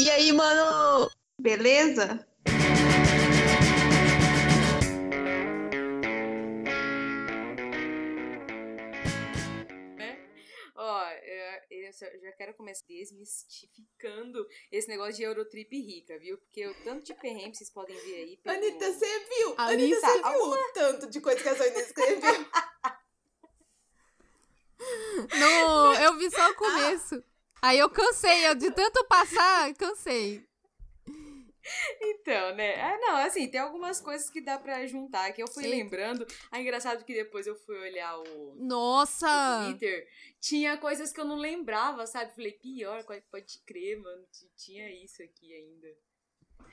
E aí, mano? Beleza? eu já quero começar desmistificando esse negócio de Eurotrip rica, viu? Porque o tanto de perrengue vocês podem ver aí. Pelo... Anitta, você viu? Anitta, Anitta você viu o tanto de coisa que a Sonia escreveu? Não, eu vi só o começo. Aí eu cansei, eu de tanto passar, cansei. Então, né? Ah, não, assim, tem algumas coisas que dá pra juntar que eu fui Sim. lembrando. Ah, engraçado que depois eu fui olhar o. Nossa! O Twitter. Tinha coisas que eu não lembrava, sabe? Falei, pior, pode crer, mano. Tinha isso aqui ainda.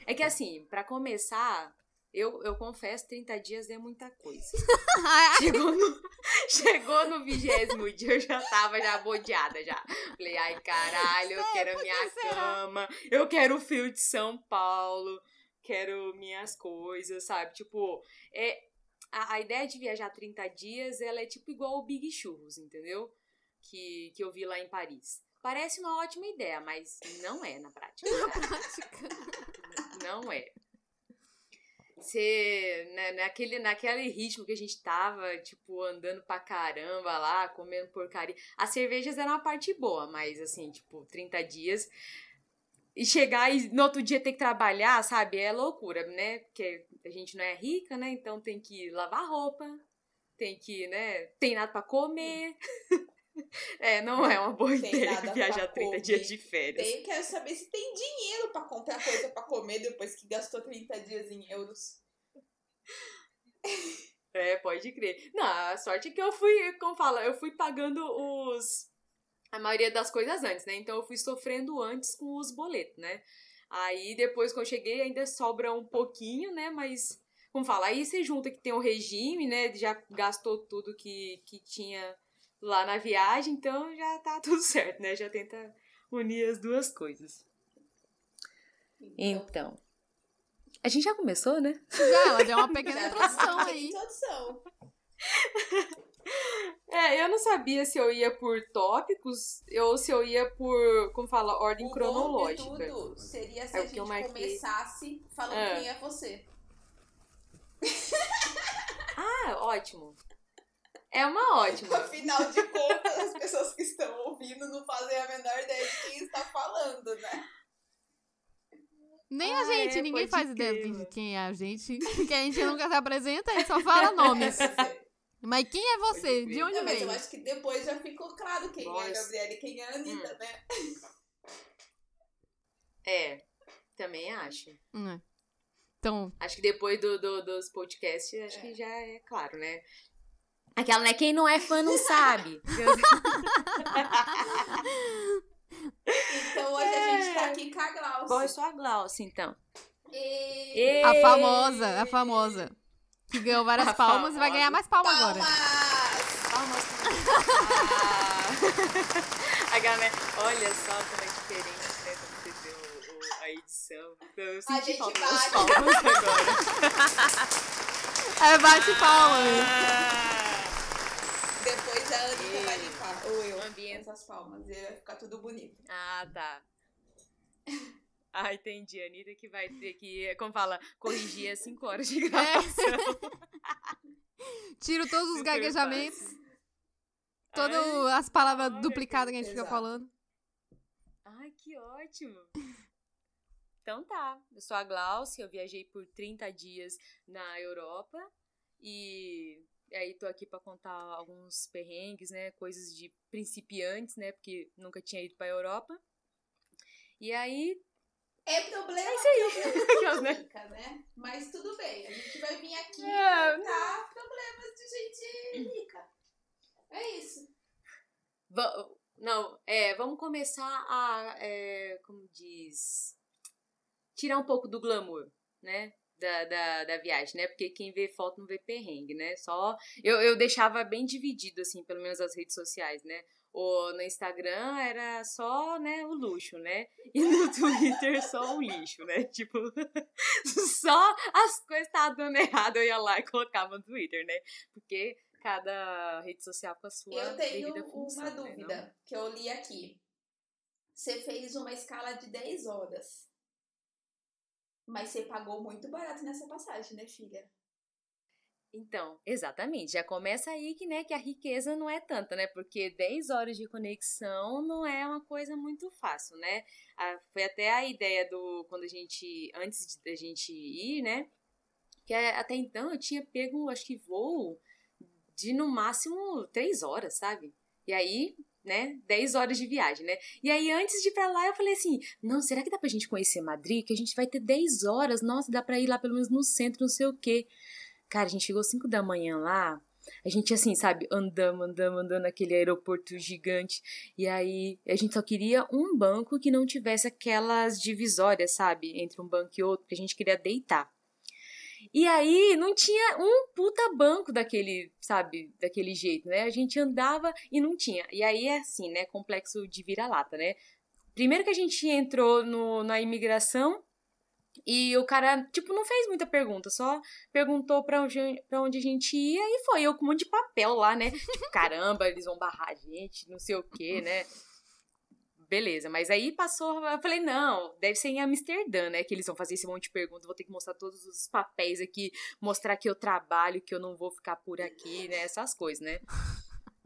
É que assim, para começar, eu, eu confesso, 30 dias é muita coisa. chegou no, chegou no vigésimo dia, eu já tava já bodeada já. Falei, ai caralho, eu quero a minha cama, eu quero o fio de São Paulo, quero minhas coisas, sabe? Tipo, é, a, a ideia de viajar 30 dias, ela é tipo igual o Big Churros, entendeu? Que, que eu vi lá em Paris. Parece uma ótima ideia, mas não é na prática. Na prática. Não é ser né, naquele, naquele ritmo que a gente tava, tipo, andando pra caramba lá, comendo porcaria. As cervejas eram uma parte boa, mas assim, tipo, 30 dias. E chegar e no outro dia ter que trabalhar, sabe? É loucura, né? Porque a gente não é rica, né? Então tem que lavar roupa, tem que, né? Tem nada pra comer. É, não é uma boa tem ideia viajar 30 comer. dias de férias. Tem, quero saber se tem dinheiro para comprar coisa para comer depois que gastou 30 dias em euros. É, pode crer. Não, a sorte é que eu fui, como fala, eu fui pagando os a maioria das coisas antes, né? Então eu fui sofrendo antes com os boletos, né? Aí depois que eu cheguei ainda sobra um pouquinho, né? Mas como fala, aí você junta que tem o regime, né? Já gastou tudo que, que tinha lá na viagem, então já tá tudo certo, né? Já tenta unir as duas coisas. Então. A gente já começou, né? Já, ela deu uma pequena introdução aí. Introdução. É, eu não sabia se eu ia por tópicos ou se eu ia por, como fala, ordem o cronológica. Bom de tudo seria se é a gente começasse falando ah. quem é você. Ah, ótimo. É uma ótima. Afinal de contas, as pessoas que estão ouvindo não fazem a menor ideia de quem está falando, né? Nem ah, a gente, é, ninguém faz ideia de quem é a gente. Porque a gente nunca se apresenta, a gente só fala nomes. Mas quem é você? De onde não, veio? Mas eu acho que depois já ficou claro quem Nossa. é a Gabriela e quem é a Anitta, hum. né? É, também acho. Hum. Então... Acho que depois do, do dos podcasts, acho é. que já é claro, né? Aquela, né? Quem não é fã não sabe. então hoje é. a gente tá aqui com a Glaucia. Bom, eu sou a Glaucia, então. E... A famosa, a famosa. Que ganhou várias a palmas famosa. e vai ganhar mais palmas, palmas. agora. Palmas! a galera, olha só como é diferente, né? Como você a edição. Eu senti a gente falta bate. palmas agora. É bate palmas. Ah. Depois a Anitta vai limpar, ou eu, ambiente essas palmas, e vai ficar tudo bonito. Ah, tá. Ah, entendi. A Anitta que vai ter que, como fala, corrigir as 5 horas de gravação. É. Tiro todos os gaguejamentos. Todas as palavras duplicadas que a gente exato. fica falando. Ai, que ótimo. Então tá. Eu sou a Glaucia, eu viajei por 30 dias na Europa e e aí tô aqui para contar alguns perrengues, né, coisas de principiantes, né, porque nunca tinha ido para Europa. E aí é problema é isso aí. né? Rica, né? Mas tudo bem, a gente vai vir aqui é, contar problemas de gente rica. É isso. não, é, vamos começar a, é, como diz, tirar um pouco do glamour, né? Da, da, da, viagem, né? Porque quem vê foto não vê perrengue, né? Só. Eu, eu deixava bem dividido, assim, pelo menos as redes sociais, né? O, no Instagram era só, né, o luxo, né? E no Twitter só o lixo, né? Tipo, só as coisas estavam dando errado, eu ia lá e colocava no Twitter, né? Porque cada rede social com a sua Eu tenho função, uma né? dúvida né? que eu li aqui. você fez uma escala de 10 horas. Mas você pagou muito barato nessa passagem, né, filha? Então, exatamente. Já começa aí que, né, que a riqueza não é tanta, né? Porque 10 horas de conexão não é uma coisa muito fácil, né? Foi até a ideia do quando a gente antes da gente ir, né? Que até então eu tinha pego, acho que voo de no máximo 3 horas, sabe? E aí, né, 10 horas de viagem, né? E aí, antes de ir pra lá, eu falei assim: não, será que dá pra gente conhecer Madrid? Que a gente vai ter 10 horas, nossa, dá pra ir lá pelo menos no centro, não sei o quê. Cara, a gente chegou 5 da manhã lá. A gente, assim, sabe, andando, andando, andando naquele aeroporto gigante. E aí, a gente só queria um banco que não tivesse aquelas divisórias, sabe, entre um banco e outro, que a gente queria deitar. E aí, não tinha um puta banco daquele, sabe, daquele jeito, né? A gente andava e não tinha. E aí é assim, né? Complexo de vira-lata, né? Primeiro que a gente entrou no, na imigração, e o cara, tipo, não fez muita pergunta, só perguntou pra onde, pra onde a gente ia e foi. Eu com um monte de papel lá, né? Tipo, caramba, eles vão barrar a gente, não sei o quê, né? Beleza, mas aí passou, eu falei, não, deve ser em Amsterdã, né? Que eles vão fazer esse monte de perguntas, vou ter que mostrar todos os papéis aqui, mostrar que eu trabalho, que eu não vou ficar por aqui, né? Essas coisas, né?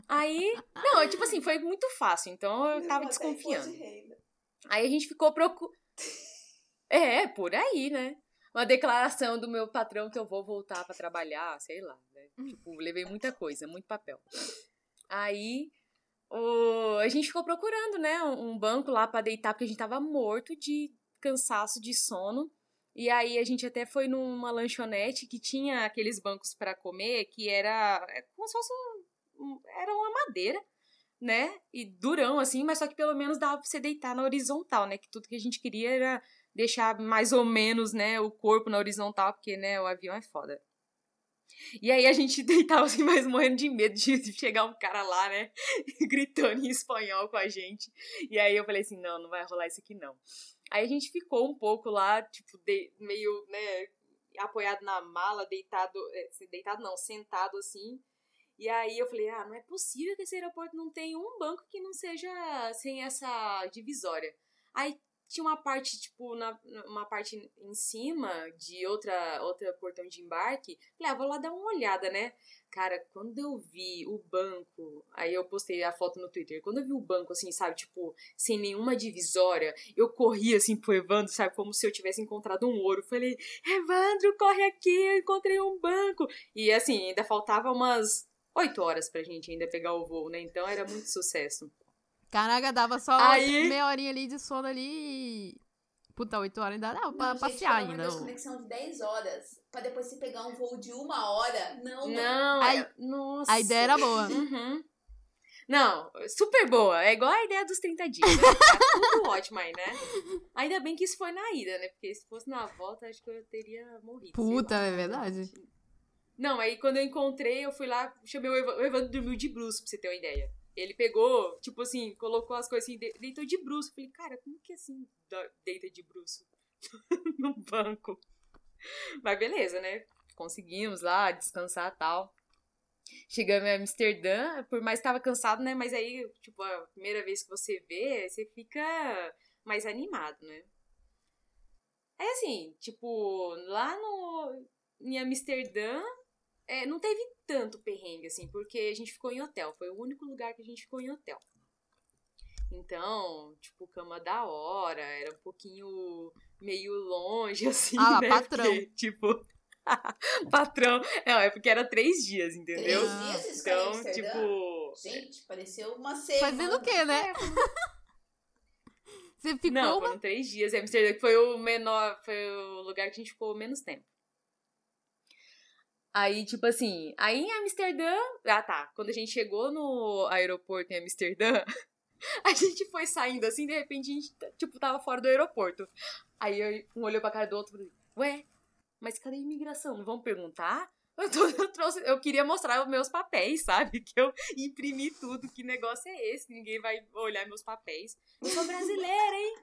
Aí, não, tipo assim, foi muito fácil, então eu tava desconfiando. Aí a gente ficou procurando. É, por aí, né? Uma declaração do meu patrão que eu vou voltar para trabalhar, sei lá, né? Tipo, levei muita coisa, muito papel. Aí o... a gente ficou procurando, né, um banco lá para deitar, porque a gente tava morto de cansaço, de sono. E aí a gente até foi numa lanchonete que tinha aqueles bancos para comer, que era é como se fosse um, era uma madeira, né? E durão assim, mas só que pelo menos dava pra você deitar na horizontal, né? Que tudo que a gente queria era deixar mais ou menos, né, o corpo na horizontal, porque, né, o avião é foda. E aí a gente deitava assim, mais morrendo de medo de chegar um cara lá, né, gritando em espanhol com a gente. E aí eu falei assim, não, não vai rolar isso aqui não. Aí a gente ficou um pouco lá, tipo, de, meio, né, apoiado na mala, deitado, é, deitado não, sentado assim. E aí eu falei, ah, não é possível que esse aeroporto não tenha um banco que não seja sem essa divisória. Aí tinha uma parte, tipo, na, uma parte em cima de outra, outra portão de embarque. Falei, ah, vou lá dar uma olhada, né? Cara, quando eu vi o banco, aí eu postei a foto no Twitter. Quando eu vi o banco, assim, sabe, tipo, sem nenhuma divisória, eu corri assim pro Evandro, sabe, como se eu tivesse encontrado um ouro. Falei, Evandro, corre aqui, eu encontrei um banco. E assim, ainda faltava umas oito horas pra gente ainda pegar o voo, né? Então era muito sucesso. Caraca, dava só Aí... meia horinha ali de sono ali e... Puta, 8 horas ainda dá pra não, passear gente, ainda. Não, conexão de 10 horas. Pra depois você pegar um voo de uma hora. Não, não. não a, é, nossa. a ideia era boa. Uhum. Não, super boa. É igual a ideia dos 30 dias. Né? Tá tudo ótimo aí, né? Ainda bem que isso foi na ida, né? Porque se fosse na volta, acho que eu teria morrido. Puta, é verdade. Não, aí quando eu encontrei, eu fui lá, chamei o Evandro, o Evandro dormiu de bruxo, pra você ter uma ideia. Ele pegou, tipo assim, colocou as coisas assim, deitou de bruxo. Falei, cara, como que assim deita de bruxo no banco? Mas beleza, né? Conseguimos lá descansar tal. Chegamos em Amsterdã, por mais que tava cansado, né? Mas aí, tipo, a primeira vez que você vê, você fica mais animado, né? É assim, tipo, lá no em Amsterdã, é, não teve tanto perrengue, assim, porque a gente ficou em hotel. Foi o único lugar que a gente ficou em hotel. Então, tipo, cama da hora, era um pouquinho meio longe, assim, ah, né? patrão. Porque, tipo, patrão. É, é porque era três dias, entendeu? Três dias Então, tipo. Gente, pareceu uma semana. Fazendo o quê, né? Você ficou. Não, foram três dias. Amsterdã foi o menor. Foi o lugar que a gente ficou menos tempo. Aí, tipo assim, aí em Amsterdã. Ah, tá. Quando a gente chegou no aeroporto em Amsterdã, a gente foi saindo assim, de repente a gente, tipo, tava fora do aeroporto. Aí um olhou pra cara do outro e falou: Ué, mas cadê a imigração? Não vão perguntar? Eu, tô, eu, trouxe, eu queria mostrar os meus papéis, sabe? Que eu imprimi tudo. Que negócio é esse? Ninguém vai olhar meus papéis. Eu sou brasileira, hein?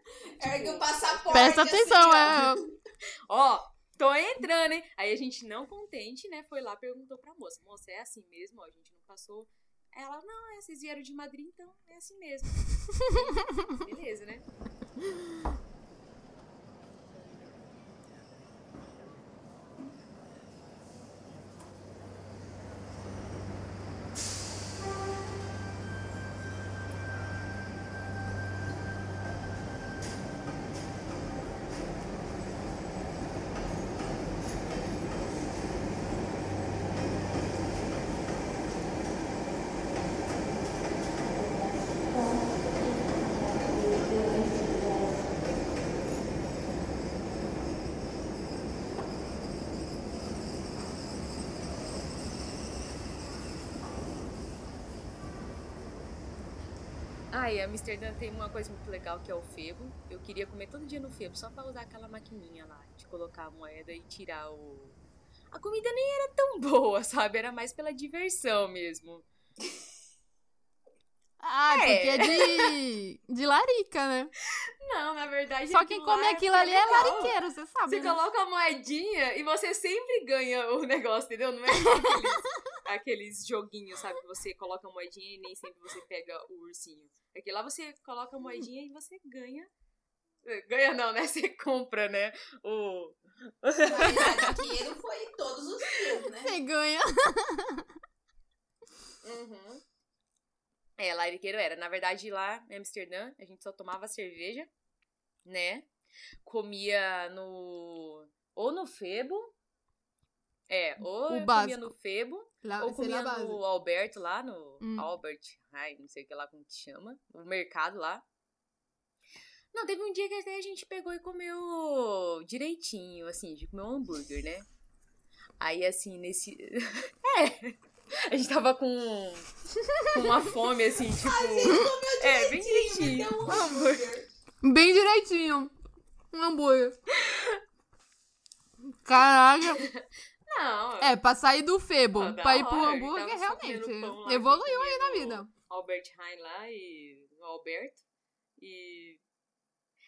Ergue tipo, o passaporte. Presta assim, atenção, assim, é. Ó, tô entrando, hein? Aí a gente, não contente, né, foi lá perguntou pra moça: moça, é assim mesmo? A gente não passou. Ela, não, é, vocês vieram de Madrid, então é assim mesmo. Beleza, né? E Amsterdã tem uma coisa muito legal que é o febo. Eu queria comer todo dia no febo, só pra usar aquela maquininha lá, de colocar a moeda e tirar o. A comida nem era tão boa, sabe? Era mais pela diversão mesmo. Ah, é. porque é de, de larica, né? Não, na verdade. Só quem come aquilo ali é lariqueiro, você sabe. Você né? coloca a moedinha e você sempre ganha o negócio, entendeu? Não é aqueles, aqueles joguinhos, sabe? Que você coloca a moedinha e nem sempre você pega o ursinho. Aqui lá você coloca a moedinha e você ganha. Ganha não, né? Você compra, né? O. Na verdade, dinheiro foi todos os dias, né? Você ganha. Uhum. É, lariqueiro era. Na verdade, lá em Amsterdã, a gente só tomava cerveja, né? Comia no. Ou no Febo. É, ou O comia básico. no Febo, Lá, ou lá, comia base. no Alberto lá, no Hum. Albert, ai, não sei o que lá como que chama, o mercado lá. Não, teve um dia que até a gente pegou e comeu direitinho, assim, de comer um hambúrguer, né? Aí, assim, nesse... é, a gente tava com, com uma fome, assim, tipo... é, bem direitinho. Então, um hambúrguer. Bem direitinho. Um hambúrguer. Caraca. Não, É, pra sair do febo, Ah, pra ir pro hora, hambúrguer, realmente. Evoluiu aí na vida. Albert Heijn lá e o Alberto. E.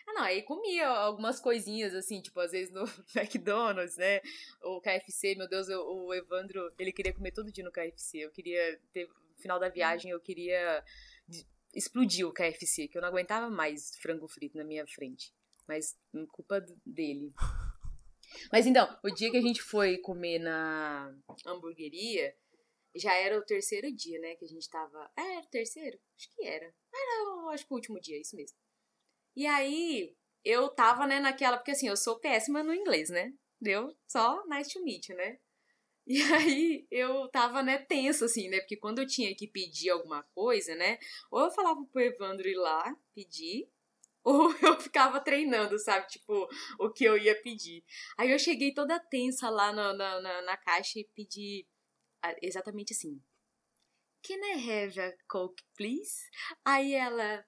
Ah, não, aí comia algumas coisinhas, assim, tipo, às vezes no McDonald's, né? O KFC, meu Deus, eu- o Evandro, ele queria comer todo dia no KFC. Eu queria ter. No final da viagem, eu queria explodir o KFC, que eu não aguentava mais frango frito na minha frente. Mas hum, culpa dele. Mas então, o dia que a gente foi comer na hamburgueria, já era o terceiro dia, né? Que a gente tava. É, era o terceiro? Acho que era. Era, acho que o último dia, isso mesmo. E aí, eu tava, né, naquela. Porque assim, eu sou péssima no inglês, né? Deu só nice to meet you, né? E aí, eu tava, né, tensa, assim, né? Porque quando eu tinha que pedir alguma coisa, né? Ou eu falava pro Evandro ir lá pedir, ou eu ficava treinando, sabe? Tipo, o que eu ia pedir. Aí eu cheguei toda tensa lá na, na, na, na caixa e pedi ah, exatamente assim. Can I have a Coke, please? Aí ela,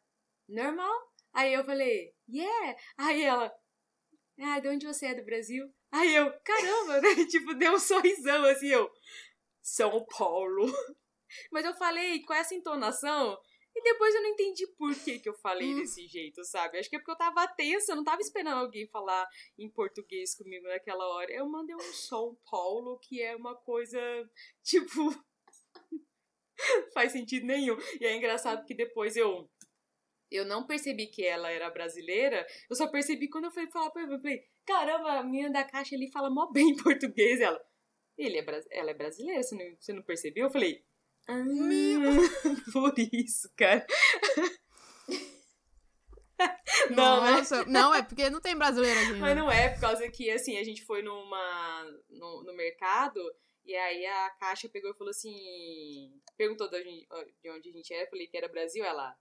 normal? Aí eu falei, yeah. Aí ela, ah, de onde você é do Brasil? Aí eu, caramba, né? Tipo, deu um sorrisão assim, eu, São Paulo. Mas eu falei com essa entonação e depois eu não entendi por que, que eu falei desse jeito, sabe? Acho que é porque eu tava tensa, eu não tava esperando alguém falar em português comigo naquela hora. Eu mandei um São Paulo, que é uma coisa, tipo. faz sentido nenhum. E é engraçado que depois eu. Eu não percebi que ela era brasileira, eu só percebi quando eu fui falar pra ela. Eu falei, caramba, a menina da caixa ali fala mó bem português. Ela, Ele é, ela é brasileira, você não, você não percebeu? Eu falei, ah, por isso, cara. Não, né? Nossa, não, é porque não tem brasileiro aqui. Mas né? não é, por causa que, assim, a gente foi numa. no, no mercado. E aí a caixa pegou e falou assim. Perguntou de onde a gente era. Eu falei que era Brasil. Ela.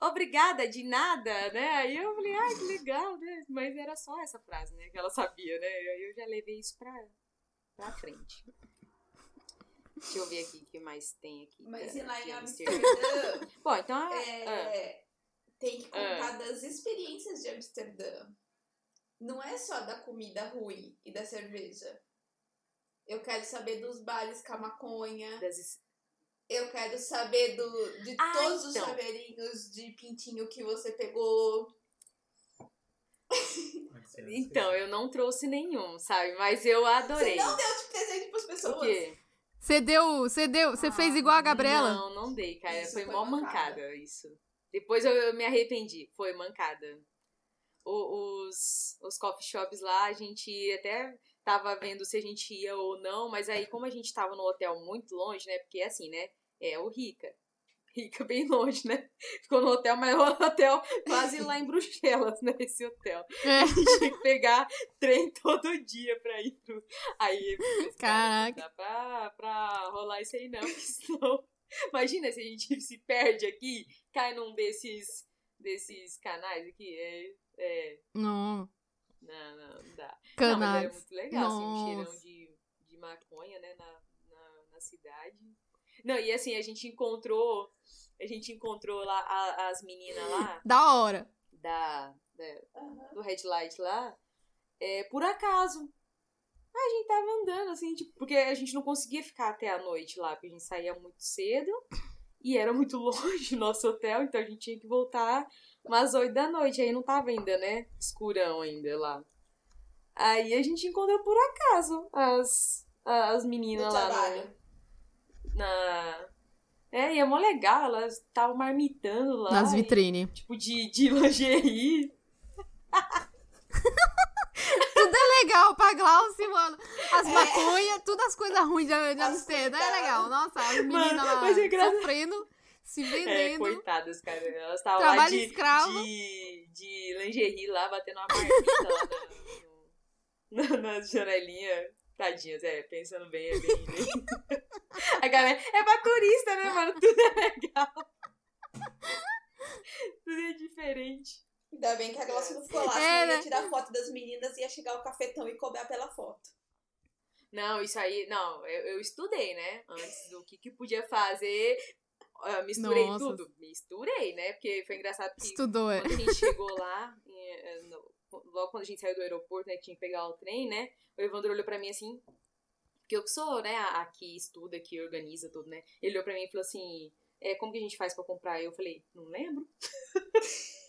Obrigada, de nada, né? Aí eu falei, ai, que legal, né? Mas era só essa frase, né? Que ela sabia, né? Aí eu já levei isso pra, pra frente. Deixa eu ver aqui o que mais tem aqui. Mas e lá em Amsterdã, Bom, então. ah, é, tem que contar das experiências de Amsterdã. Não é só da comida ruim e da cerveja. Eu quero saber dos bares com a maconha. das- Eu quero saber do, de Ah, todos os então. chaveirinhos de pintinho que você pegou. Então, eu não trouxe nenhum, sabe? Mas eu adorei. Você não deu de presente pras pessoas. O quê? Você deu. Você deu. Você ah, fez igual a Gabriela? Não, não dei, cara. Isso foi, foi mó mancada. mancada. isso. Depois eu, eu, me arrependi. Foi mancada. O, os, os coffee shops lá, a gente até tava vendo se a gente ia ou não, mas aí, como a gente tava no hotel muito longe, né? Porque assim, né? É o Rica rica bem longe, né? Ficou no hotel, mas o hotel quase lá em Bruxelas, né? Esse hotel. É. Tinha que pegar trem todo dia pra ir pro. Aí, Caraca. Não dá pra, pra rolar isso aí, não, porque senão. Imagina se a gente se perde aqui, cai num desses, desses canais aqui. É. é... Não. Não, não, não dá. Canais. Não, mas é muito legal, Nossa. assim, um cheirão de, de maconha, né, na, na, na cidade. Não, e assim, a gente encontrou. A gente encontrou lá a, as meninas lá. Da hora. Da, da do Red Light lá. É, por acaso. A gente tava andando, assim, tipo, porque a gente não conseguia ficar até a noite lá, porque a gente saía muito cedo e era muito longe o nosso hotel, então a gente tinha que voltar umas oito da noite. Aí não tava ainda, né? Escurão ainda lá. Aí a gente encontrou por acaso as, as meninas lá. Trabalho na. É, e é mó legal, elas estavam marmitando lá. Nas vitrines. Tipo, de, de lingerie. tudo é legal pra Glaucio, mano. As é. maconhas, tudo as coisas ruins de, de Amsterdã é legal. Nossa, as meninas lá é sofrendo, se é, vendendo. É, coitadas, cara. Elas estavam lá de, escravo. de, de lingerie lá, batendo uma marmita lá na, na, na janelinha. Tadinhas, é, pensando bem, é bem. bem... A galera é pra turista, né, mano? Tudo é legal. Tudo é diferente. Ainda bem que a Gloss não ficou lá, é, né? ia tirar foto das meninas e ia chegar o cafetão e cobrar pela foto. Não, isso aí, não, eu, eu estudei, né? Antes do que, que podia fazer. Uh, misturei Nossa. tudo. Misturei, né? Porque foi engraçado que Estudou, é. quando a gente chegou lá, eh, no, logo quando a gente saiu do aeroporto, né, que tinha que pegar o trem, né? O Evandro olhou pra mim assim, porque eu que sou, né, a que estuda, que organiza tudo, né? Ele olhou pra mim e falou assim, é, como que a gente faz pra comprar? Eu falei, não lembro.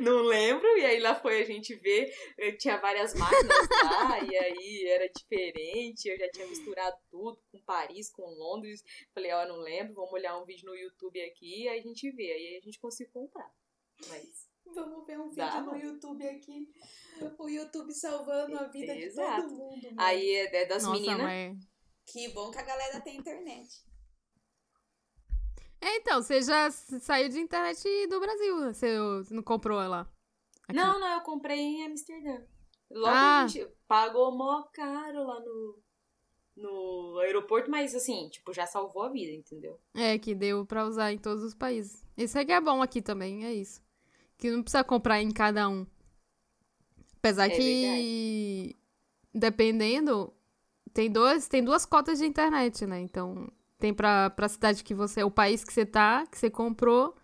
não lembro, e aí lá foi a gente ver, eu tinha várias máquinas lá, e aí era diferente, eu já tinha misturado tudo com Paris, com Londres, falei, ó, oh, não lembro, vamos olhar um vídeo no YouTube aqui, aí a gente vê, aí a gente conseguiu comprar, mas... Vamos ver um vídeo Dá, no YouTube aqui. O YouTube salvando a vida Exato. de todo mundo. Mano. Aí é, é das meninas. Que bom que a galera tem internet. É, então, você já saiu de internet do Brasil. Você não comprou ela? Aqui. Não, não, eu comprei em Amsterdã. Logo ah. a gente pagou mó caro lá no, no aeroporto, mas assim, tipo, já salvou a vida, entendeu? É, que deu pra usar em todos os países. Isso aqui é bom aqui também, é isso. Que não precisa comprar em cada um. Apesar é que, verdade. dependendo, tem, dois, tem duas cotas de internet, né? Então, tem pra, pra cidade que você. O país que você tá, que você comprou.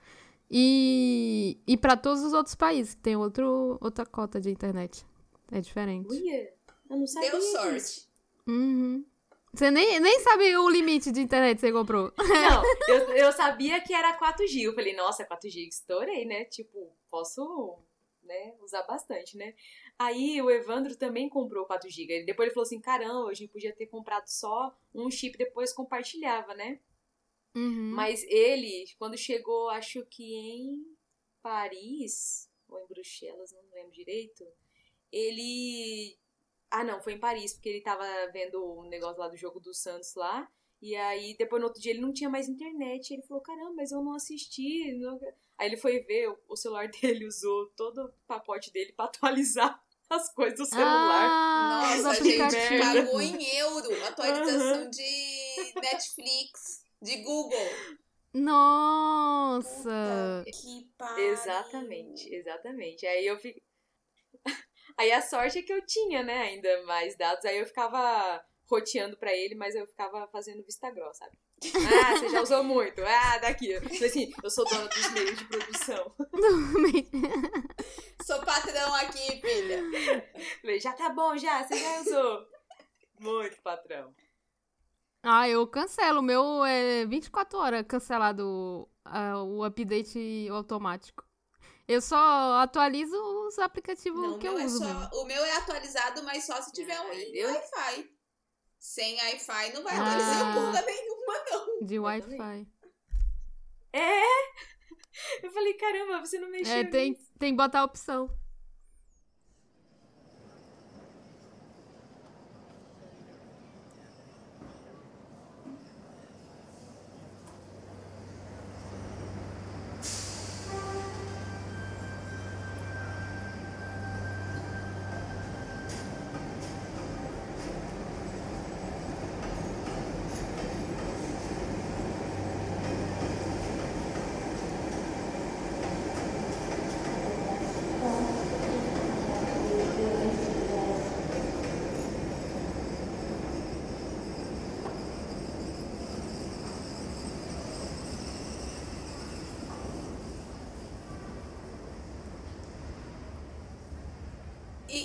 E, e para todos os outros países, tem outro, outra cota de internet. É diferente. Uia, eu não sabia. Deu sorte. Uhum. Você nem, nem sabe o limite de internet que você comprou. Não, eu, eu sabia que era 4G. Eu falei, nossa, 4G, estourei, né? Tipo, posso né, usar bastante, né? Aí o Evandro também comprou 4 GB. Depois ele falou assim: caramba, a gente podia ter comprado só um chip depois compartilhava, né? Uhum. Mas ele, quando chegou, acho que em Paris, ou em Bruxelas, não lembro direito, ele. Ah, não, foi em Paris, porque ele tava vendo o um negócio lá do jogo do Santos lá. E aí, depois no outro dia, ele não tinha mais internet. Ele falou: caramba, mas eu não assisti. Não... Aí ele foi ver, o celular dele usou todo o pacote dele para atualizar as coisas do celular. Ah, Nossa, gente, pagou em euro atualização uhum. de Netflix, de Google. Nossa! Puta que pariu. Exatamente, exatamente. Aí eu fico. Aí a sorte é que eu tinha, né, ainda mais dados. Aí eu ficava roteando para ele, mas eu ficava fazendo vista grossa, sabe? Ah, você já usou muito. Ah, daqui. Assim, eu sou dona dos meios de produção. sou patrão aqui, filha. Já tá bom, já. Você já usou. Muito patrão. Ah, eu cancelo. O meu é 24 horas cancelado uh, o update automático. Eu só atualizo os aplicativos Não, que eu é uso. É só, o meu é atualizado, mas só se tiver um Wi-Fi. Sem Wi-Fi não vai ah. porra nenhuma, não. De Wi-Fi. É! Eu falei, caramba, você não mexeu. É, tem, tem que botar a opção.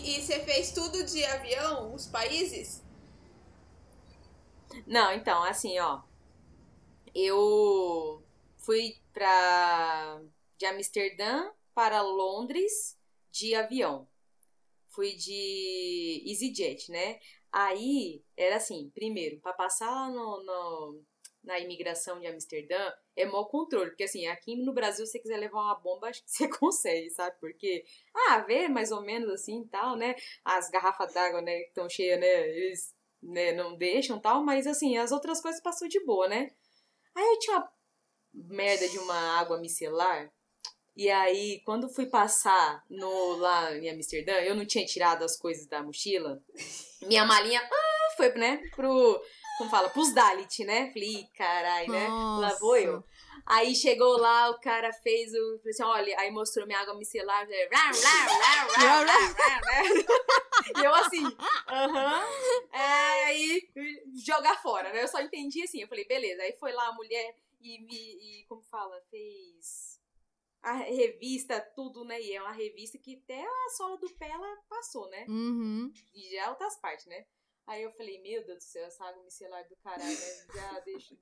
E, você fez tudo de avião, os países? Não, então, assim, ó. Eu fui pra. de Amsterdã para Londres de avião. Fui de EasyJet, né? Aí, era assim, primeiro, para passar lá no, no, na imigração de Amsterdã, é mau controle. Porque, assim, aqui no Brasil, se você quiser levar uma bomba, acho que você consegue, sabe? Porque, ah, vê mais ou menos assim e tal, né? As garrafas d'água, né, que estão cheias, né? Eles né, não deixam tal, mas, assim, as outras coisas passou de boa, né? Aí eu tinha uma merda de uma água micelar. E aí, quando fui passar no, lá em Amsterdã, eu não tinha tirado as coisas da mochila. Minha malinha ah, foi, né, pro como fala, pros Dalit, né? Falei, carai, né? Lá vou eu. Aí chegou lá, o cara fez o. Falei assim, olha, aí mostrou minha água micelar. e eu assim, aham. é, aí jogar fora, né? Eu só entendi assim. Eu falei, beleza. Aí foi lá a mulher e me. E, como fala? Fez a revista, tudo, né? E é uma revista que até a sola do pé ela passou, né? Uhum. E já outras partes, né? Aí eu falei, meu Deus do céu, essa água micelar do caralho, né? Já deixou,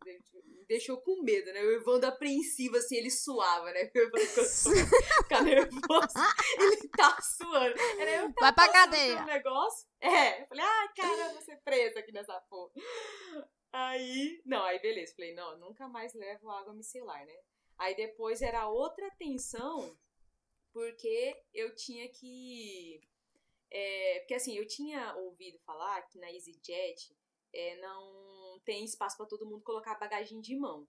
me deixou com medo, né? O Evandro apreensivo, assim, ele suava, né? O Evandro ficar nervoso, ele tá suando. Era eu Vai pra cadeia. Um negócio. É, eu falei, ai, ah, cara, vou ser presa aqui nessa porra. Aí, não, aí beleza. Falei, não, nunca mais levo água micelar, né? Aí depois era outra tensão, porque eu tinha que é, porque assim, eu tinha ouvido falar que na EasyJet é, não tem espaço para todo mundo colocar bagagem de mão.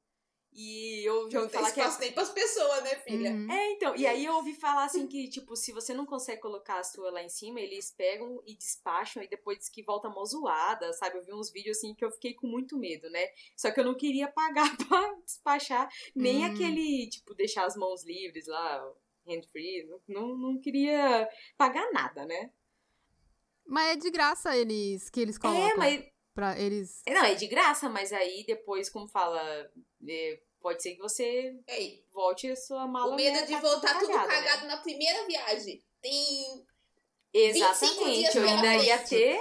E eu já ouvi falar que. Não tem espaço é... nem pras pessoas, né, filha? Uhum. É, então. E aí eu ouvi falar assim que, tipo, se você não consegue colocar a sua lá em cima, eles pegam e despacham e depois diz que volta mó zoada, sabe? Eu vi uns vídeos assim que eu fiquei com muito medo, né? Só que eu não queria pagar pra despachar, nem uhum. aquele, tipo, deixar as mãos livres lá, hand free. Não, não queria pagar nada, né? Mas é de graça eles que eles é, colocam. É, mas. Pra eles. Não, é de graça, mas aí depois, como fala. É, pode ser que você Ei, volte a sua mala. O medo de voltar tudo cagado, cagado né? na primeira viagem. Tem. Exatamente. Eu ainda ia ter.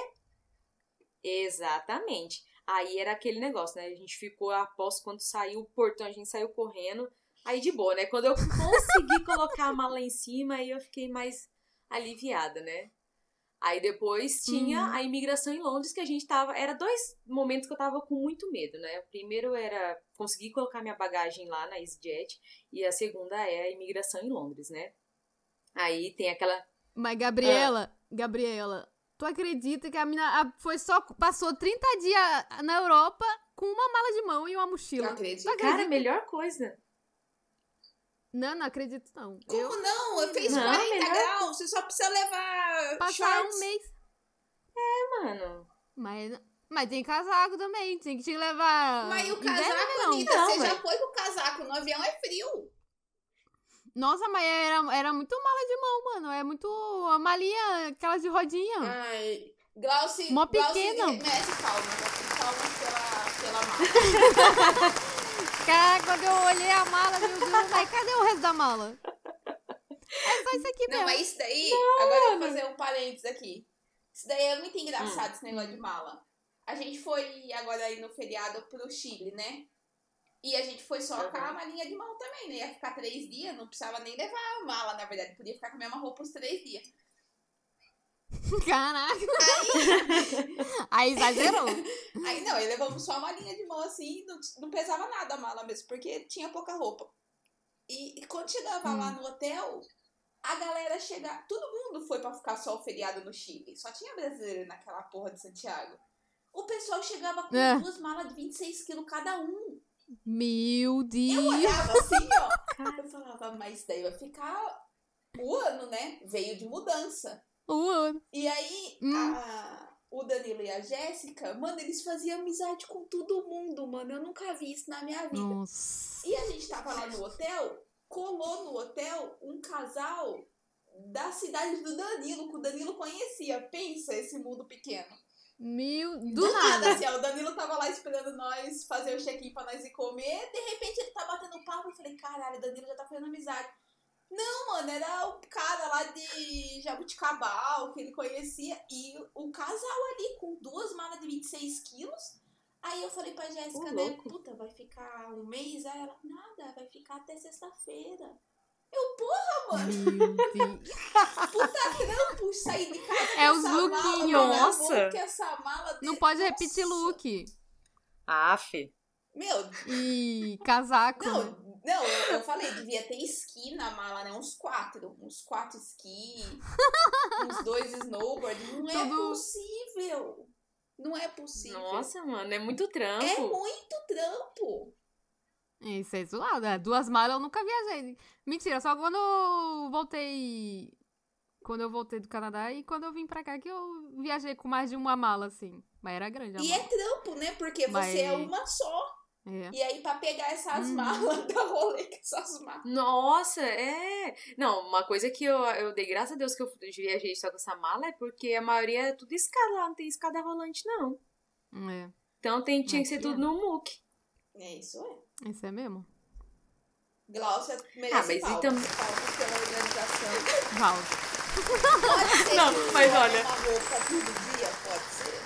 Exatamente. Aí era aquele negócio, né? A gente ficou após quando saiu o portão, a gente saiu correndo. Aí de boa, né? Quando eu consegui colocar a mala em cima, aí eu fiquei mais aliviada, né? Aí depois tinha uhum. a imigração em Londres, que a gente tava. Era dois momentos que eu tava com muito medo, né? O primeiro era conseguir colocar minha bagagem lá na EasyJet, e a segunda é a imigração em Londres, né? Aí tem aquela. Mas, Gabriela, ah. Gabriela, tu acredita que a mina foi só. passou 30 dias na Europa com uma mala de mão e uma mochila? Acredito. Cara, melhor coisa. Não, não acredito não. Como eu... não? Eu fiz não, 40 melhor... graus, você só precisa levar Passar shorts. um mês. É, mano. Mas, mas tem casaco também, tem que te levar... Mas o casaco, não. Anitta, não, você mas... já foi com o casaco, no avião é frio. Nossa, mas era, era muito mala de mão, mano. É muito a malinha, aquelas de rodinha. Ai, Glauci, Mó pequeno. merece palmas. Palmas pela, pela mala. Cara, quando eu olhei a mala, meu Deus, mas cadê o resto da mala? É só isso aqui mesmo. Não, mas isso daí, não, agora eu vou fazer um parênteses aqui. Isso daí é muito engraçado, hum. esse negócio de mala. A gente foi agora aí no feriado pro Chile, né? E a gente foi só uhum. com a malinha de mão também, né? Ia ficar três dias, não precisava nem levar a mala, na verdade. Podia ficar com a mesma roupa os três dias. Caraca. Aí, aí exagerou. Aí não, levamos só uma linha de mão assim, não, não pesava nada a mala mesmo, porque tinha pouca roupa. E, e quando chegava hum. lá no hotel, a galera chegava. Todo mundo foi para ficar só o feriado no Chile. Só tinha brasileiro naquela porra de Santiago. O pessoal chegava com é. duas malas de 26 quilos cada um. Meu Deus! Eu olhava assim, ó. eu falava, mas daí vai ficar o ano, né? Veio de mudança. O ano. E aí, hum. a, o Danilo e a Jéssica, mano, eles faziam amizade com todo mundo, mano. Eu nunca vi isso na minha vida. Nossa. E a gente tava lá no hotel, colou no hotel um casal da cidade do Danilo, que o Danilo conhecia. Pensa esse mundo pequeno. Mil, do, do nada. nada. assim, ó, o Danilo tava lá esperando nós fazer o check-in pra nós ir comer. De repente ele tá batendo papo. Eu falei, caralho, o Danilo já tá fazendo amizade. Não, mano, era o cara lá de Jabuticabal que ele conhecia. E o casal ali com duas malas de 26 quilos. Aí eu falei pra Jéssica, né? Puta, vai ficar um mês? Aí ela, nada, vai ficar até sexta-feira. Eu, porra, mano. Puta trampo sair de casa. É os lookinhos. Nossa. Que essa mala Não pode Nossa. repetir look. Aff. Meu. E casaco. Não, não eu, eu, falei, devia ter esqui na mala, né? Uns quatro. Uns quatro esqui. uns dois snowboard. Não é Tudo... é possível. Não é possível. Nossa, mano, é muito trampo. É muito trampo. Isso é zoado. É. Duas malas eu nunca viajei. Mentira, só quando eu voltei. Quando eu voltei do Canadá e quando eu vim pra cá que eu viajei com mais de uma mala, assim. Mas era grande. e mala. é trampo, né? Porque Mas... você é uma só. É. E aí, pra pegar essas hum. malas, dá rolê com essas malas. Nossa, é. Não, uma coisa que eu, eu dei graças a Deus que eu viajei só com essa mala é porque a maioria é tudo escada lá, não tem escada rolante, não. É. Então tem, tinha que ser tudo no MOOC. É, isso é. Isso é mesmo. Glaucia merece ah, mas palmas, então... palmas pela organização. Ser não, mas olha... uma roupa todo dia, pode ser.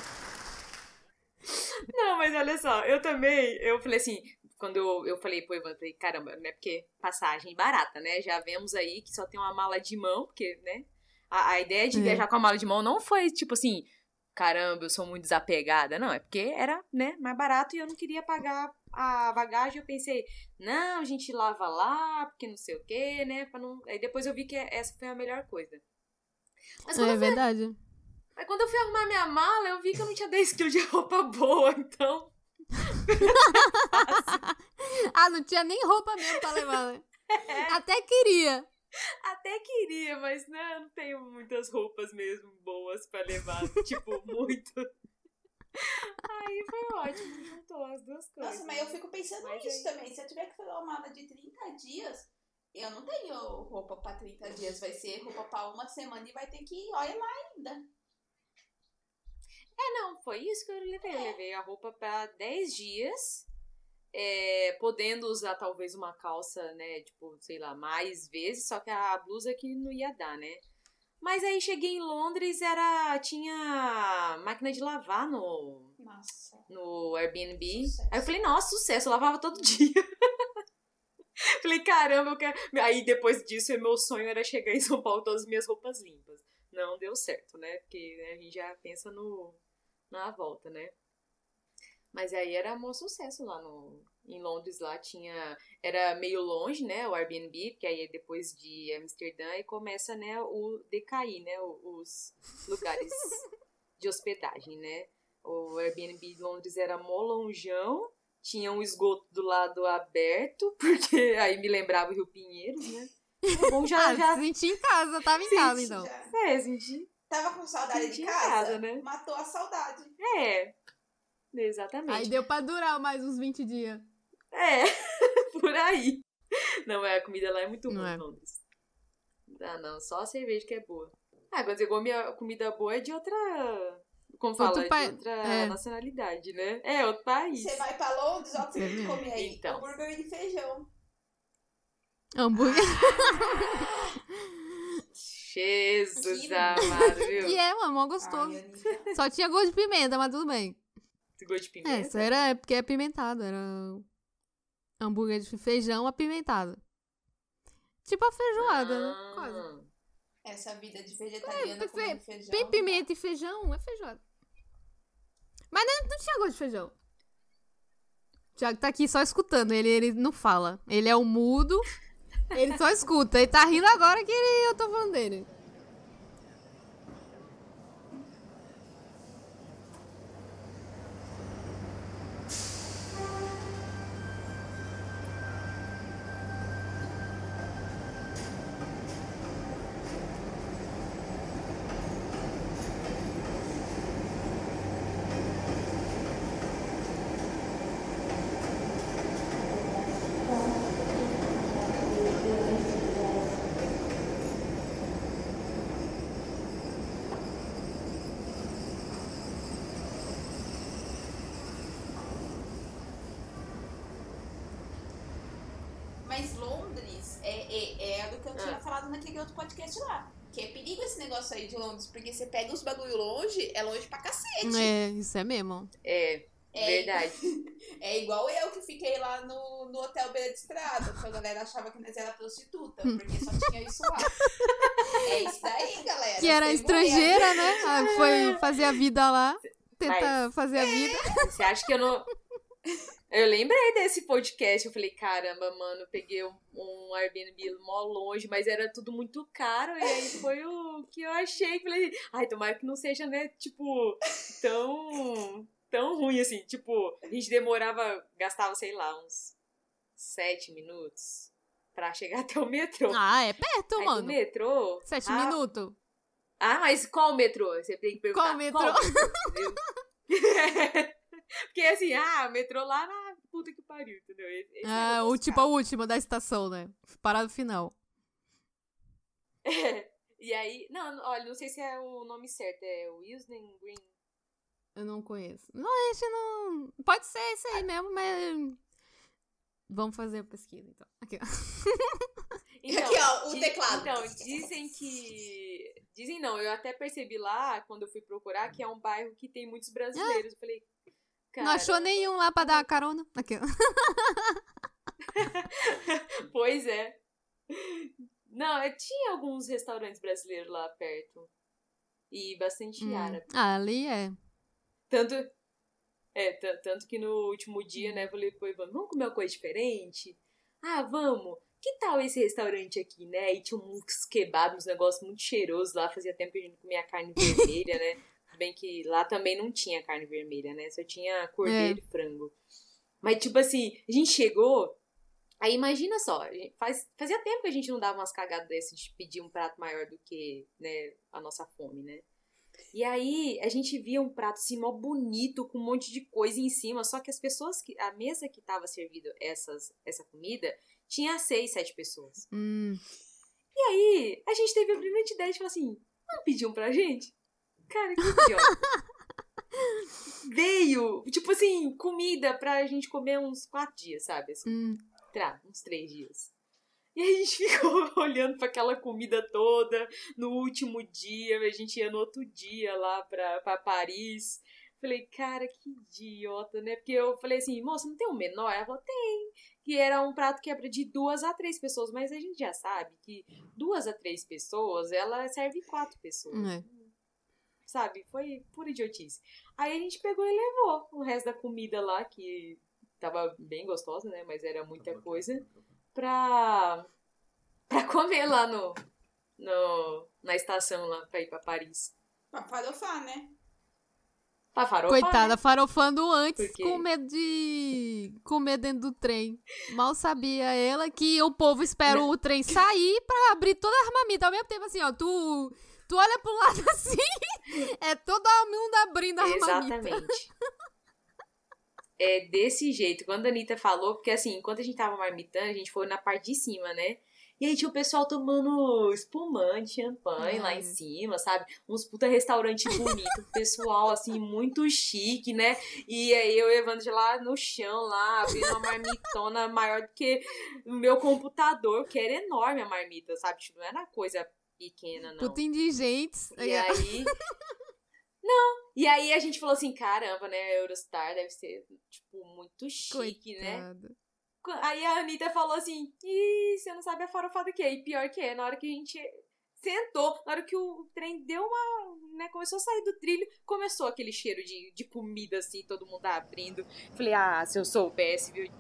Não, mas olha só, eu também, eu falei assim, quando eu, eu falei pro Ivan, falei, caramba, né, porque passagem barata, né, já vemos aí que só tem uma mala de mão, porque, né, a, a ideia de é. viajar com a mala de mão não foi, tipo assim, caramba, eu sou muito desapegada, não, é porque era, né, mais barato e eu não queria pagar a bagagem, eu pensei, não, a gente lava lá, porque não sei o que, né, pra não... Aí depois eu vi que essa foi a melhor coisa. Mas é verdade. Aí quando eu fui arrumar minha mala, eu vi que eu não tinha 10 quilos de roupa boa, então. ah, não tinha nem roupa mesmo pra levar, né? É. Até queria. Até queria, mas né, eu não tenho muitas roupas mesmo boas pra levar. tipo, muito. Aí foi ótimo, juntou as duas coisas. Nossa, mas eu fico pensando mas nisso aí... também. Se eu tiver que fazer uma mala de 30 dias, eu não tenho roupa pra 30 dias. Vai ser roupa pra uma semana e vai ter que ir, olha lá ainda. É, não, foi isso que eu levei. Eu levei a roupa para 10 dias, é, podendo usar talvez uma calça, né, tipo, sei lá, mais vezes, só que a blusa que não ia dar, né? Mas aí cheguei em Londres, era tinha máquina de lavar no nossa. no Airbnb. Sucesso. Aí eu falei, nossa, sucesso, eu lavava todo dia. falei, caramba, eu quero. Aí depois disso, meu sonho era chegar em São Paulo com todas as minhas roupas limpas. Não deu certo, né? Porque né, a gente já pensa no na volta, né? Mas aí era um sucesso lá no, em Londres, lá tinha. Era meio longe, né? O Airbnb, porque aí é depois de Amsterdã e começa, né, o decair, né? Os lugares de hospedagem, né? O Airbnb de Londres era molonjão, tinha um esgoto do lado aberto, porque aí me lembrava o Rio Pinheiros, né? Bom, já, ah, já... senti em casa, tava em casa, então. Já. É, senti. Tava com saudade de casa, casa, né? matou a saudade. É, exatamente. Aí deu pra durar mais uns 20 dias. É, por aí. Não, é, a comida lá é muito boa é. em Londres. Ah, não, só a cerveja que é boa. Ah, quando você come a comida boa é de outra. Como fala? De outra é. nacionalidade, né? É, outro país. Você vai pra Londres, ó, você que comer aí. Então. Hambúrguer de feijão. Hambúrguer. Jesus amado, viu? Que é, mano, mó gostoso. Ai, Só tinha gosto de pimenta, mas tudo bem. Gosto de pimenta? É, isso era porque é apimentado, era hambúrguer de feijão apimentado. Tipo a feijoada, né? ah. né? Quase. Essa vida de vegetariana É, comendo feijão. Bem pimenta e feijão, é feijoada. Mas não, não tinha gosto de feijão. O Thiago tá aqui só escutando, ele, ele não fala. Ele é o mudo, ele só escuta. Ele tá rindo agora que ele- eu tô falando dele. Mas Londres é, é, é do que eu naquele outro podcast lá. Que é perigo esse negócio aí de Londres, porque você pega os bagulho longe, é longe pra cacete. É, isso é mesmo. É, É, verdade. É igual eu que fiquei lá no, no hotel beira de estrada, que a galera achava que nós era prostituta, porque só tinha isso lá. É isso daí, galera. Que era estrangeira, né? Ah, Foi fazer a vida lá. Tentar fazer a vida. Você acha que eu não. Eu lembrei desse podcast, eu falei, caramba, mano, peguei um, um Airbnb mó longe, mas era tudo muito caro, e aí foi o que eu achei, falei, ai, tomara que não seja, né, tipo, tão, tão ruim assim, tipo, a gente demorava, gastava, sei lá, uns sete minutos pra chegar até o metrô. Ah, é perto, aí mano. metrô... Sete ah, minutos. Ah, mas qual metrô? Você tem que perguntar. Qual metrô? entendeu? Porque assim, ah, metrô lá na puta que pariu, entendeu? Esse Ah, nosso o tipo a última da estação, né? Parado final. É. E aí, não, olha, não sei se é o nome certo, é Wilson Green. Eu não conheço. Não, a gente não. Pode ser esse aí mesmo, mas. Vamos fazer a pesquisa, então. Aqui, ó. Então, Aqui, ó, o di- teclado. Então, dizem que. Dizem não, eu até percebi lá, quando eu fui procurar, que é um bairro que tem muitos brasileiros. Eu falei. Não achou nenhum lá pra dar carona? Aqui, ó. Pois é. Não, é, tinha alguns restaurantes brasileiros lá perto. E bastante Hum. árabe. Ah, ali é. Tanto. É, ta- tanto que no último dia, né, eu falei pro Ivan, vamos comer uma coisa diferente? Ah, vamos! Que tal esse restaurante aqui, né? E tinha uns kebabs, uns negócios muito cheirosos lá, fazia tempo que a gente não comia carne vermelha, né? Tudo bem que lá também não tinha carne vermelha, né? Só tinha cordeiro e frango. Mas, tipo assim, a gente chegou. Aí imagina só, a gente faz, fazia tempo que a gente não dava umas cagadas dessas de pedir um prato maior do que né, a nossa fome, né? E aí a gente via um prato assim, mó bonito, com um monte de coisa em cima, só que as pessoas que. A mesa que tava servindo essas, essa comida tinha seis, sete pessoas. Hum. E aí a gente teve a brilhante ideia de falar assim: vamos pedir um pra gente? Cara, que idiota. Veio, tipo assim, comida pra gente comer uns quatro dias, sabe? Assim, Hum. uns três dias. E a gente ficou olhando pra aquela comida toda no último dia, a gente ia no outro dia lá pra, pra Paris. Falei, cara, que idiota, né? Porque eu falei assim, moça, não tem um menor? Ela falou, tem. Que era um prato que era de duas a três pessoas, mas a gente já sabe que duas a três pessoas, ela serve quatro pessoas. É. Sabe? Foi pura idiotice. Aí a gente pegou e levou o resto da comida lá, que tava bem gostosa, né? Mas era muita coisa, pra, pra comer lá no, no, na estação lá, pra ir pra Paris. Pra farofar, né? Pra farofar, Coitada, né? farofando antes com medo de comer dentro do trem. Mal sabia ela que o povo espera o trem sair pra abrir toda a armamenta. Ao mesmo tempo, assim, ó, tu, tu olha pro lado assim, é todo mundo abrindo a. Exatamente. É desse jeito. Quando a Anitta falou, porque assim, enquanto a gente tava marmitando, a gente foi na parte de cima, né? E aí tinha o pessoal tomando espumante, champanhe lá em cima, sabe? Uns puta restaurante bonito, pessoal assim, muito chique, né? E aí eu e o Evandro lá no chão, lá, abrindo uma marmitona maior do que o meu computador, que era enorme a marmita, sabe? Tipo, não era coisa pequena, não. Puta indigentes. E aí. Não. E aí a gente falou assim: caramba, né? A Eurostar deve ser, tipo, muito chique, né? Coitada. Aí a Anitta falou assim: Ih, você não sabe a farofada que é. E pior que é, na hora que a gente sentou. Na hora que o trem deu uma. Né, começou a sair do trilho, começou aquele cheiro de, de comida, assim, todo mundo abrindo. Falei, ah, se eu soubesse, viu?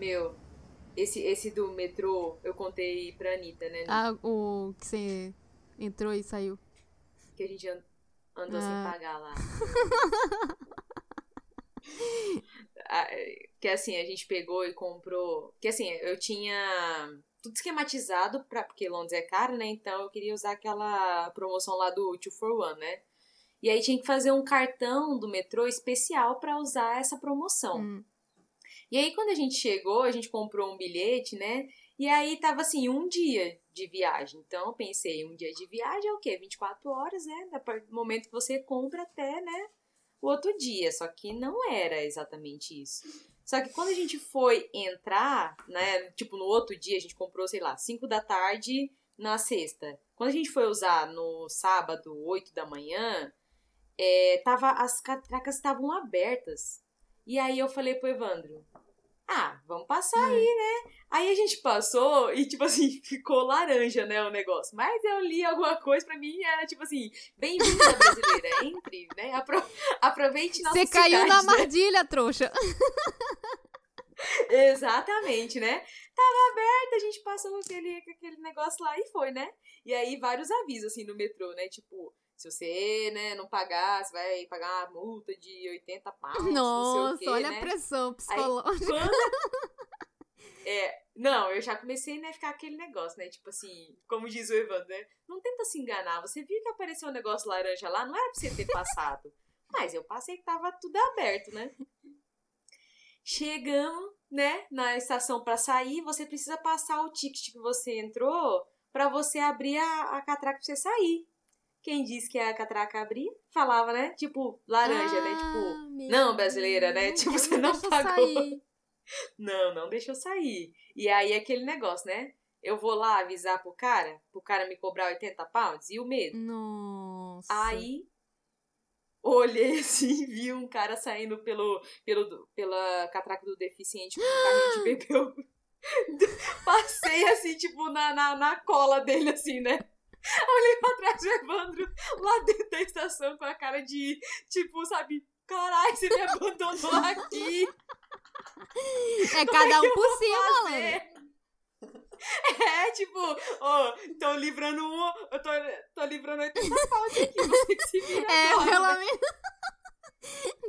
Meu, esse, esse do metrô eu contei pra Anitta, né? Ah, o que você entrou e saiu. Que a gente andou ah. sem pagar lá. que assim, a gente pegou e comprou. Que assim, eu tinha tudo esquematizado, pra, porque Londres é caro, né? Então eu queria usar aquela promoção lá do Two for One, né? E aí tinha que fazer um cartão do metrô especial para usar essa promoção. Hum. E aí, quando a gente chegou, a gente comprou um bilhete, né? E aí tava assim, um dia de viagem. Então eu pensei, um dia de viagem é o quê? 24 horas, né? Do momento que você compra até, né? O outro dia. Só que não era exatamente isso. Só que quando a gente foi entrar, né? Tipo, no outro dia, a gente comprou, sei lá, 5 da tarde na sexta. Quando a gente foi usar no sábado, 8 da manhã, é, tava, as catracas estavam abertas. E aí eu falei pro Evandro, ah, vamos passar hum. aí, né? Aí a gente passou e, tipo assim, ficou laranja, né, o negócio. Mas eu li alguma coisa, pra mim era, tipo assim, bem-vinda brasileira, entre, né? Apro aproveite nossa Você cidade, caiu na né? mardilha, trouxa. Exatamente, né? Tava aberta, a gente passou aquele, aquele negócio lá e foi, né? E aí vários avisos, assim, no metrô, né? Tipo, se você, né, não pagar, você vai pagar uma multa de 80 pounds, Nossa, não quê, olha né? a pressão psicológica. Aí, quando... é, não, eu já comecei, né, a ficar aquele negócio, né, tipo assim, como diz o Evandro, né, não tenta se enganar, você viu que apareceu um negócio laranja lá, não era pra você ter passado, mas eu passei que tava tudo aberto, né. Chegamos, né, na estação para sair, você precisa passar o ticket que você entrou para você abrir a, a catraca pra você sair. Quem disse que a catraca abria, falava, né? Tipo, laranja, ah, né? Tipo, não, brasileira, né? Tipo, você não, não pagou. Sair. Não, não deixou sair. E aí aquele negócio, né? Eu vou lá avisar pro cara, pro cara me cobrar 80 pounds, e o medo. Nossa. Aí, olhei assim, vi um cara saindo pelo, pelo, pela catraca do deficiente com o carrinho de bebeu. Passei assim, tipo, na, na, na cola dele, assim, né? Olhei pra trás do Evandro lá dentro da estação com a cara de, tipo, sabe, caralho, você me abandonou aqui. É cada é um por cima, mano. É, tipo, ó, oh, tô livrando um, eu tô, tô livrando 80 paus aqui, você que se vira É, agora, pelo menos.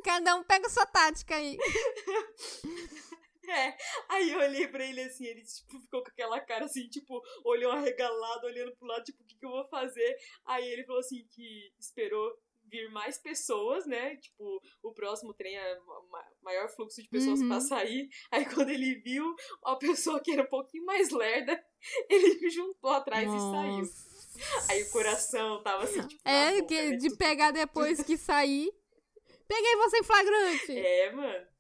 Cada um pega sua tática aí. É, aí eu olhei pra ele assim, ele tipo, ficou com aquela cara assim, tipo, olhou arregalado, olhando pro lado, tipo, o que, que eu vou fazer? Aí ele falou assim que esperou vir mais pessoas, né? Tipo, o próximo trem é maior fluxo de pessoas uhum. pra sair. Aí quando ele viu a pessoa que era um pouquinho mais lerda, ele juntou atrás Nossa. e saiu. Aí o coração tava assim, tipo. É, boca, que né? de pegar depois que sair. Peguei você em flagrante! É, mano.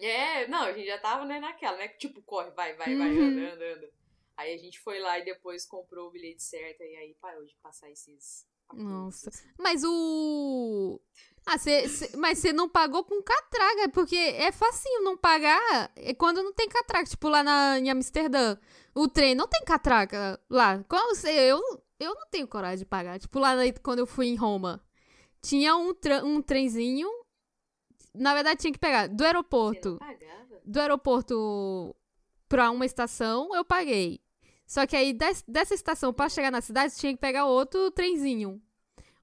É, não, a gente já tava né, naquela, né? Tipo, corre, vai, vai, vai, Uhum. anda, anda, anda. Aí a gente foi lá e depois comprou o bilhete certo e aí parou de passar esses. Nossa. assim. Mas o. Ah, cê, cê- mas você não pagou com catraca, porque é facinho não pagar é quando não tem catraca. Tipo, lá na, em Amsterdã, o trem não tem catraca lá. Qual você, eu, eu não tenho coragem de pagar. Tipo, lá na- quando eu fui em Roma, tinha um, um trenzinho. Na verdade, tinha que pegar do Você aeroporto não pagava? do aeroporto pra uma estação, eu paguei. Só que aí des- dessa estação pra chegar na cidade, tinha que pegar outro trenzinho.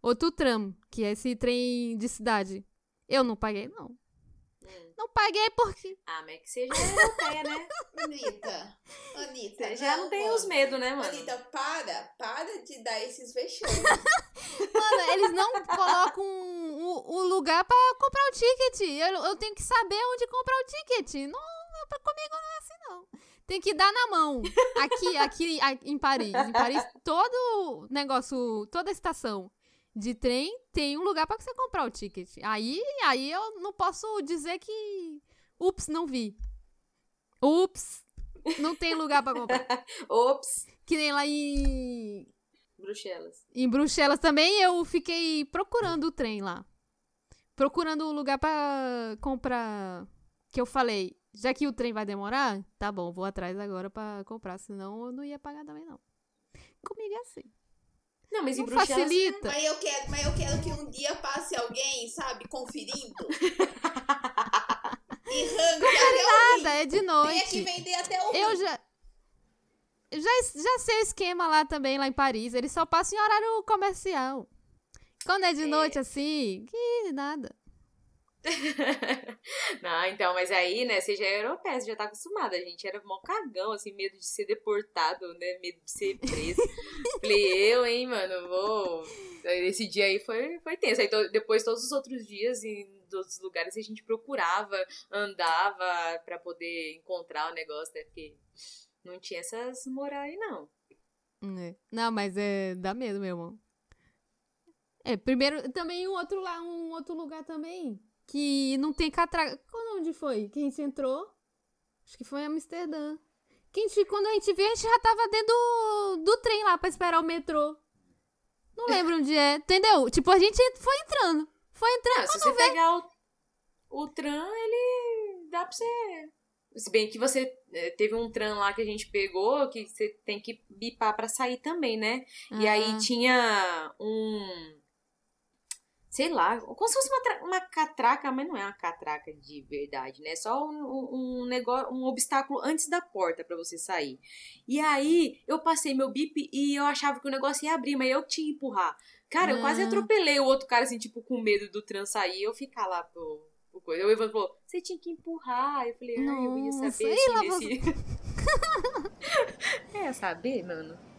Outro tram, que é esse trem de cidade. Eu não paguei, não. Hum. Não paguei porque. Ah, mas é que seja europeia, né? Anitta. Anitta. Você já não, não tem mano. os medos, né, mano? Anitta, para. Para de dar esses vexames. mano, eles não colocam o, o lugar pra comprar o ticket. Eu, eu tenho que saber onde comprar o ticket. Não, comigo não é assim, não. Tem que dar na mão. Aqui, aqui em Paris. Em Paris, todo negócio, toda estação de trem tem um lugar para você comprar o ticket. Aí, aí eu não posso dizer que ups, não vi. Ups, não tem lugar para comprar. Ops. Que nem lá em Bruxelas. Em Bruxelas também eu fiquei procurando o trem lá. Procurando um lugar para comprar que eu falei, já que o trem vai demorar, tá bom, vou atrás agora para comprar, senão eu não ia pagar também não. Comigo é assim. Não, mas em não facilita. Mas eu, quero, mas eu quero que um dia passe alguém, sabe, conferindo. e rangue até nada, é de noite. Tem que vender até o Eu já... Já, já sei o esquema lá também, lá em Paris. Eles só passam em horário comercial. Quando é de é. noite, assim, que nada. não, então, mas aí, né, você já é europeia, você já tá acostumada. A gente era mó cagão, assim, medo de ser deportado, né? Medo de ser preso. Falei, eu, hein, mano, vou. Esse dia aí foi, foi tenso. Aí to, depois, todos os outros dias, em todos os lugares, a gente procurava, andava pra poder encontrar o negócio, né? Porque não tinha essas moral aí, não. É. Não, mas é. dá medo mesmo. É, primeiro, também um outro lá, um outro lugar também que não tem catraca. Quando onde foi que a gente entrou? Acho que foi em Amsterdã. Que a gente, quando a gente viu, a gente já tava dentro do, do trem lá pra esperar o metrô. Não lembro onde é. Entendeu? Tipo, a gente foi entrando. Foi entrando. Ah, se você vê... pegar o, o tram, ele dá pra você. Se bem que você eh, teve um tram lá que a gente pegou, que você tem que bipar pra sair também, né? Ah. E aí ah. tinha um sei lá, como se fosse uma, uma catraca, mas não é uma catraca de verdade, né? É só um, um, negócio, um obstáculo antes da porta para você sair. E aí eu passei meu bip e eu achava que o negócio ia abrir, mas eu tinha que empurrar. Cara, eu quase ah. atropelei o outro cara, assim, tipo, com medo do trans sair eu ficar lá pro, pro coisa. O Evandro falou, você tinha que empurrar. Eu falei, ah, eu ia saber, assim, desse... é, saber, mano.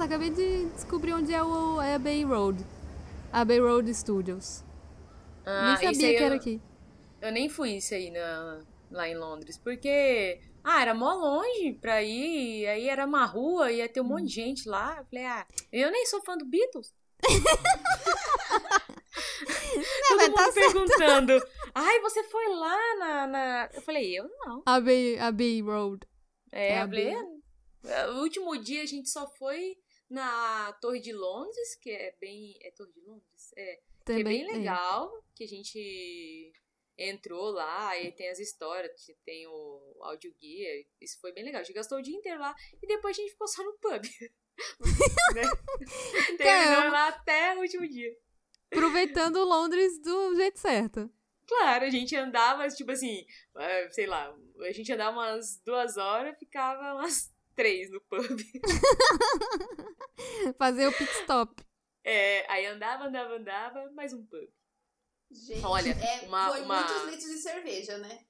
Nossa, acabei de descobrir onde é o é Bay Road. A Bay Road Studios. Ah, nem sabia que era eu, aqui. Eu nem fui isso aí na, lá em Londres, porque ah, era mó longe pra ir, aí era uma rua, ia ter um monte de gente lá. Eu falei, ah, eu nem sou fã do Beatles. Não, Todo mundo tá perguntando, ai, você foi lá na, na... Eu falei, eu não. A Bay, a Bay Road. É, é eu falei, o último dia a gente só foi na Torre de Londres, que é bem. É Torre de Londres? É. Também, que é bem legal, é. que a gente entrou lá e tem as histórias, tem o áudio guia. Isso foi bem legal. A gente gastou o dia inteiro lá e depois a gente ficou só no pub. né? Terminou lá até o último dia. Aproveitando Londres do jeito certo. Claro, a gente andava, tipo assim, é, sei lá, a gente andava umas duas horas, ficava umas três no pub. Fazer o pit stop. É, aí andava, andava, andava, mais um pub. Gente, Olha, é, uma, foi uma... muitos litros de cerveja, né?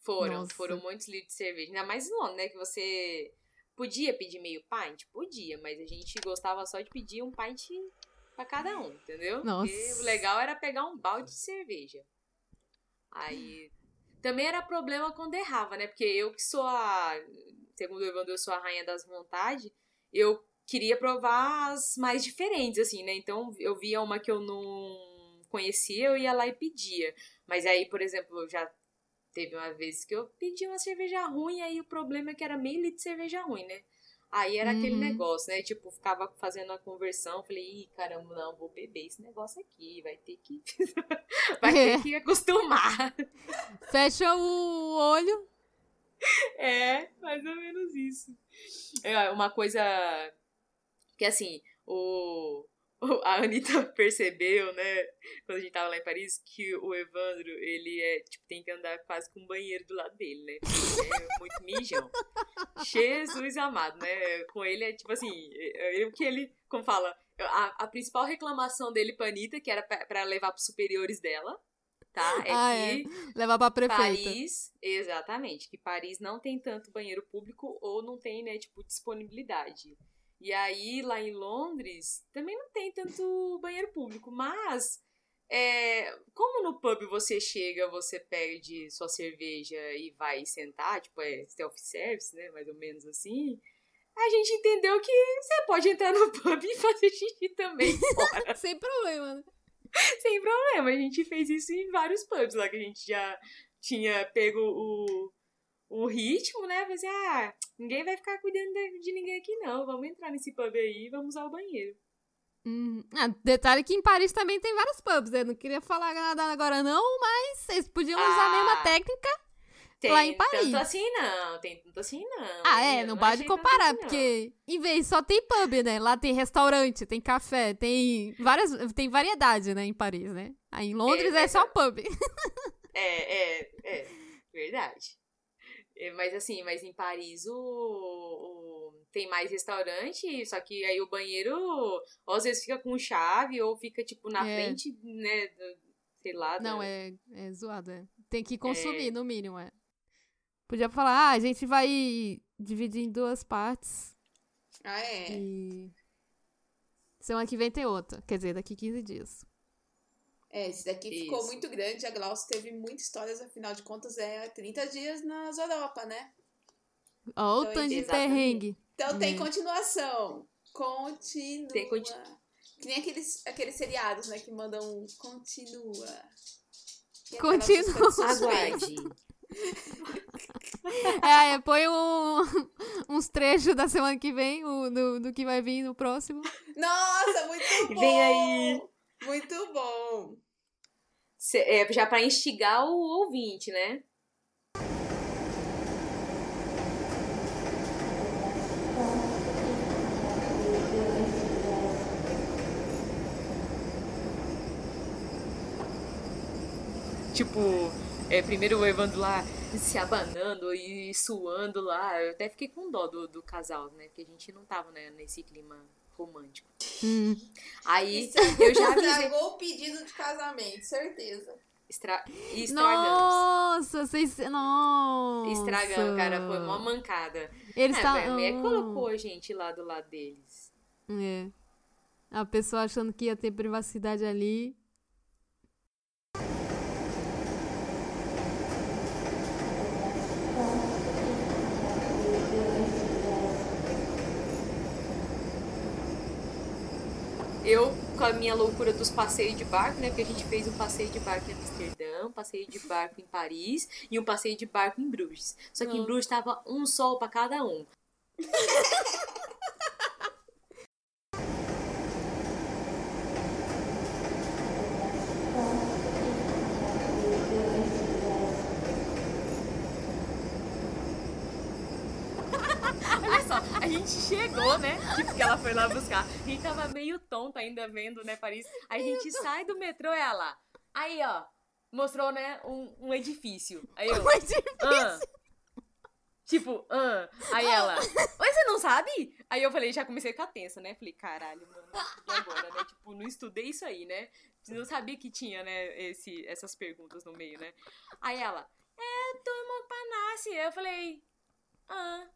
Foram, Nossa. foram muitos litros de cerveja. Ainda mais longe, né? Que você podia pedir meio pint? Podia, mas a gente gostava só de pedir um pint pra cada um, entendeu? Nossa. Porque o legal era pegar um balde de cerveja. Aí. Também era problema quando errava, né? Porque eu que sou a segundo o Evandro, eu sou a rainha das vontades, eu queria provar as mais diferentes, assim, né? Então eu via uma que eu não conhecia, eu ia lá e pedia. Mas aí, por exemplo, já teve uma vez que eu pedi uma cerveja ruim, aí o problema é que era meio litro de cerveja ruim, né? Aí era uhum. aquele negócio, né? Tipo, ficava fazendo a conversão. Falei, ih, caramba, não, vou beber esse negócio aqui. Vai ter que. vai ter é. que acostumar. Fecha o olho. É, mais ou menos isso. É, uma coisa que assim, o a Anitta percebeu, né, quando a gente tava lá em Paris, que o Evandro, ele é, tipo, tem que andar quase com um banheiro do lado dele, né? É muito mijão. Jesus amado, né? Com ele é tipo assim, é, é, o que ele, como fala, a, a principal reclamação dele pra Anitta, que era para levar pros superiores dela, tá? É ah, que é. levar pra prefeita. Paris, exatamente, que Paris não tem tanto banheiro público ou não tem, né, tipo, disponibilidade. E aí, lá em Londres, também não tem tanto banheiro público, mas é, como no pub você chega, você perde sua cerveja e vai sentar, tipo, é self-service, né? Mais ou menos assim. A gente entendeu que você pode entrar no pub e fazer xixi também. Sem problema, né? Sem problema. A gente fez isso em vários pubs lá que a gente já tinha pego o, o ritmo, né? Falei assim, ah, ninguém vai ficar cuidando de, de ninguém aqui não. Vamos entrar nesse pub aí e vamos usar o banheiro. Hum. Ah, detalhe que em Paris também tem vários pubs. Eu não queria falar nada agora não, mas vocês podiam usar a mesma ah, técnica tem lá em Paris. Tanto assim não, tem tanto assim não. Ah, é, não, não pode comparar, assim, porque em vez só tem pub, né? Lá tem restaurante, tem café, tem várias, tem variedade, né, em Paris, né? Aí em Londres é, é só pub. É, é, é, verdade. É, mas assim, mas em Paris o, o, tem mais restaurante, só que aí o banheiro ou às vezes fica com chave ou fica tipo na é. frente, né? Sei lá. Não, é, é zoado, é. Tem que consumir, é. no mínimo, é. Podia falar, ah, a gente vai dividir em duas partes. Ah, é? E... Semana que vem tem outra. Quer dizer, daqui 15 dias. É, esse daqui Isso. ficou muito grande. A Glaucio teve muitas histórias, afinal de contas, é 30 dias nas Europa, né? Olha o tanto de perrengue. Então tem continuação. Continua. Tem continu... Que nem aqueles, aqueles seriados, né? Que mandam continua. Continua. Aguarde. é, é, põe um, uns trechos da semana que vem, o, do, do que vai vir no próximo. Nossa, muito bom! Vem aí. Muito bom. Cê, é, já para instigar o ouvinte, né? Tipo, é, primeiro o Evandro lá se abanando e suando lá. Eu até fiquei com dó do, do casal, né? Porque a gente não tava né, nesse clima romântico. Hum. Aí eu já avisei... Estragou o pedido de casamento, certeza. Estra... Estragamos. Nossa, vocês. Nossa. Estragamos, cara. Foi uma mancada. Eles é, tá... oh. colocou a gente lá do lado deles. É. A pessoa achando que ia ter privacidade ali. Eu, com a minha loucura dos passeios de barco, né? Porque a gente fez um passeio de barco em Amsterdã, um passeio de barco em Paris e um passeio de barco em Bruges. Só que em Bruges tava um sol para cada um. a gente chegou, né? Tipo, que ela foi lá buscar. A gente tava meio tonta ainda vendo, né, Paris. Aí a gente sai do metrô e ela. Aí, ó. Mostrou, né, um, um edifício. Aí eu. Um edifício? Ah. Tipo, ah. Aí ela. Mas você não sabe? Aí eu falei, já comecei a ficar tensa, né? Falei, caralho, mano, e agora, né? Tipo, não estudei isso aí, né? Não sabia que tinha, né, esse, essas perguntas no meio, né? Aí ela, é, tô em Montparnasse. Eu falei, ah.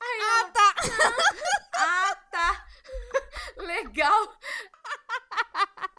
Aí ah, ela... tá! ah, tá! Ah, tá. Legal!